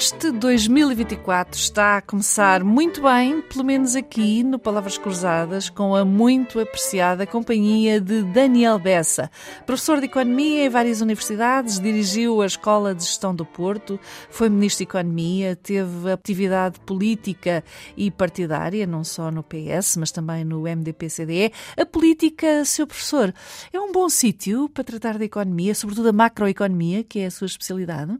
Este 2024 está a começar muito bem, pelo menos aqui no Palavras Cruzadas, com a muito apreciada companhia de Daniel Bessa. Professor de Economia em várias universidades, dirigiu a Escola de Gestão do Porto, foi Ministro de Economia, teve atividade política e partidária, não só no PS, mas também no MDP-CDE. A política, seu professor, é um bom sítio para tratar da economia, sobretudo a macroeconomia, que é a sua especialidade?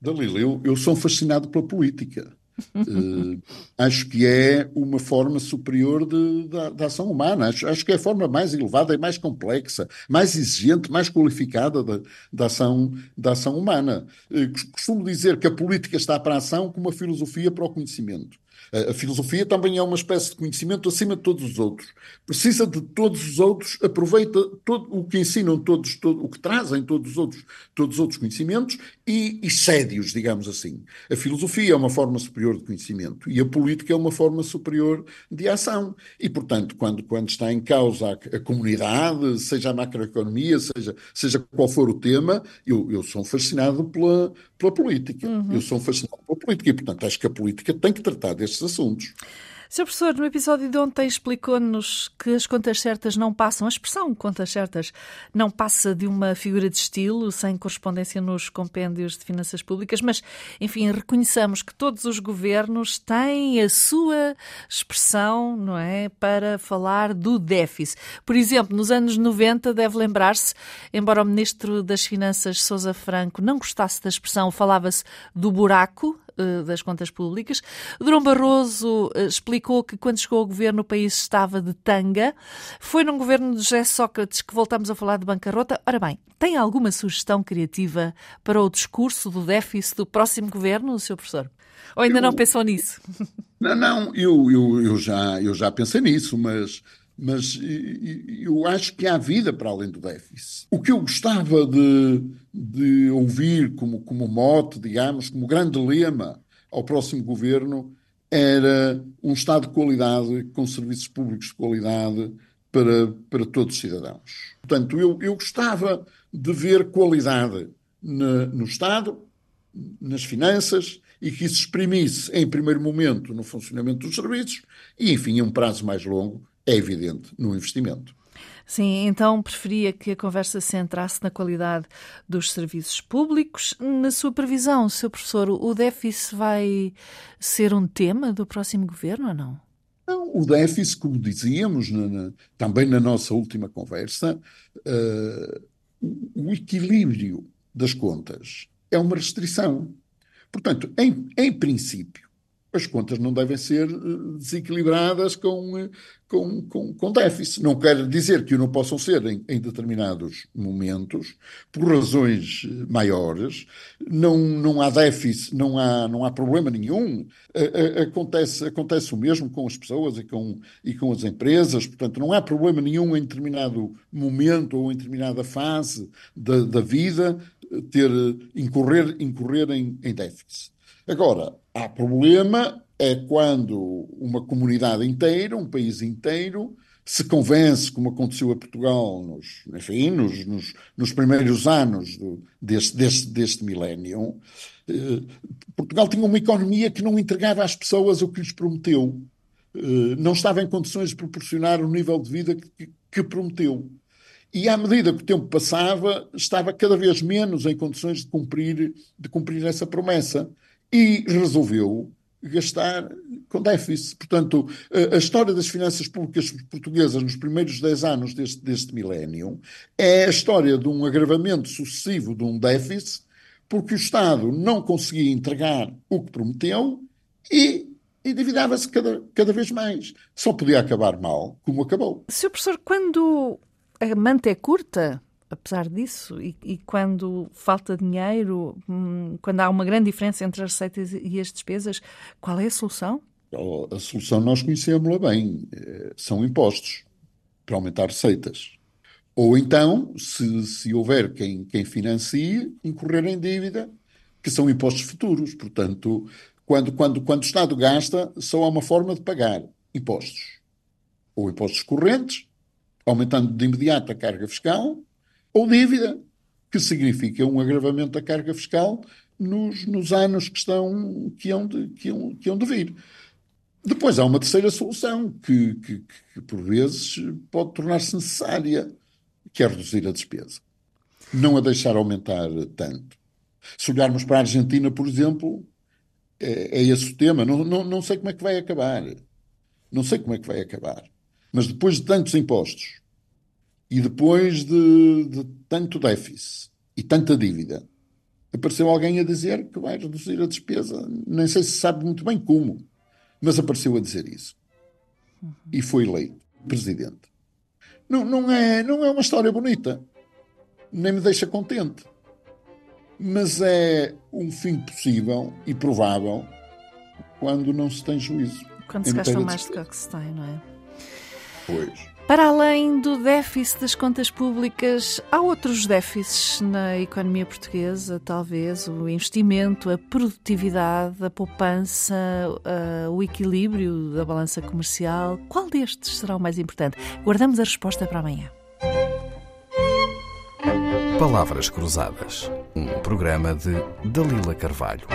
Dalila, eu, eu sou fascinado pela política. uh, acho que é uma forma superior de, de, de ação humana. Acho, acho, que é a forma mais elevada e mais complexa, mais exigente, mais qualificada da ação, ação humana. Uh, costumo dizer que a política está para a ação como a filosofia para o conhecimento. A filosofia também é uma espécie de conhecimento acima de todos os outros. Precisa de todos os outros, aproveita todo o que ensinam todos, todo, o que trazem todos os outros, todos os outros conhecimentos e excede-os, digamos assim. A filosofia é uma forma superior de conhecimento e a política é uma forma superior de ação. E, portanto, quando, quando está em causa a, a comunidade, seja a macroeconomia, seja, seja qual for o tema, eu, eu sou fascinado pela, pela política. Uhum. Eu sou fascinado pela política e, portanto, acho que a política tem que tratar destes estes assuntos. Sr. Professor, no episódio de ontem explicou-nos que as contas certas não passam, a expressão contas certas não passa de uma figura de estilo, sem correspondência nos compêndios de finanças públicas, mas, enfim, reconheçamos que todos os governos têm a sua expressão, não é, para falar do déficit. Por exemplo, nos anos 90, deve lembrar-se, embora o Ministro das Finanças, Sousa Franco, não gostasse da expressão, falava-se do buraco, das contas públicas. Durão Barroso eh, explicou que quando chegou ao governo o país estava de tanga. Foi num governo de José Sócrates que voltamos a falar de bancarrota. Ora bem, tem alguma sugestão criativa para o discurso do déficit do próximo governo, Sr. Professor? Ou ainda eu, não pensou nisso? Não, não, eu, eu, eu, já, eu já pensei nisso, mas mas eu acho que há vida para além do déficit. O que eu gostava de, de ouvir como, como mote, digamos, como grande lema ao próximo governo era um Estado de qualidade, com serviços públicos de qualidade para, para todos os cidadãos. Portanto, eu, eu gostava de ver qualidade na, no Estado, nas finanças, e que isso exprimisse, em primeiro momento, no funcionamento dos serviços e, enfim, em um prazo mais longo, é evidente, no investimento. Sim, então preferia que a conversa se centrasse na qualidade dos serviços públicos. Na sua previsão, Sr. Professor, o déficit vai ser um tema do próximo governo ou não? Não, o déficit, como dizíamos na, na, também na nossa última conversa, uh, o equilíbrio das contas é uma restrição. Portanto, em, em princípio, as contas não devem ser eh, desequilibradas com, eh, com, com, com déficit. Não quer dizer que não possam ser em, em, determinados momentos, por razões eh, maiores. Não, não há déficit, não há, não há problema nenhum. Acontece, acontece o mesmo com as pessoas e com, e com as empresas. Portanto, não há problema nenhum em determinado momento ou em determinada fase da, da vida ter, incorrer, incorrer em, em déficit. Agora, há problema é quando uma comunidade inteira, um país inteiro, se convence, como aconteceu a Portugal nos, enfim, nos, nos, nos primeiros anos do, deste, deste, deste milénio, eh, Portugal tinha uma economia que não entregava às pessoas o que lhes prometeu. Eh, não estava em condições de proporcionar o nível de vida que, que prometeu. E à medida que o tempo passava, estava cada vez menos em condições de cumprir, de cumprir essa promessa e resolveu gastar com déficit. Portanto, a história das finanças públicas portuguesas nos primeiros 10 anos deste, deste milénio é a história de um agravamento sucessivo de um déficit, porque o Estado não conseguia entregar o que prometeu e endividava-se cada, cada vez mais. Só podia acabar mal, como acabou. Sr. Professor, quando a manta é curta, apesar disso, e, e, quando falta dinheiro, hum, quando há uma grande diferença entre as receitas e as despesas, qual é a solução? A solução nós conhecemos-la bem, eh, são impostos para aumentar receitas. Ou então, se, se houver quem, quem financie, incorrer em dívida, que são impostos futuros. Portanto, quando, quando, quando o Estado gasta, só há uma forma de pagar impostos. Ou impostos correntes, aumentando de imediato a carga fiscal, ou dívida, que significa um agravamento da carga fiscal nos, nos anos que estão que hão, de, que, hão, que hão de vir. Depois há uma terceira solução que, que, que por vezes pode tornar-se necessária, que é reduzir a despesa. Não a deixar aumentar tanto. Se olharmos para a Argentina, por exemplo, é, é esse o tema. Não, não, não sei como é que vai acabar. Não sei como é que vai acabar. Mas depois de tantos impostos e depois de, de tanto déficit e tanta dívida, apareceu alguém a dizer que vai reduzir a despesa. Nem sei se sabe muito bem como, mas apareceu a dizer isso. Uhum. E foi eleito presidente. Não, não, é, não é uma história bonita, nem me deixa contente, mas é um fim possível e provável quando não se tem juízo. Quando se gasta mais do que se tem, não é? Pois. Para além do déficit das contas públicas, há outros déficits na economia portuguesa, talvez o investimento, a produtividade, a poupança, o equilíbrio da balança comercial. Qual destes será o mais importante? Guardamos a resposta para amanhã. Palavras Cruzadas, um programa de Dalila Carvalho.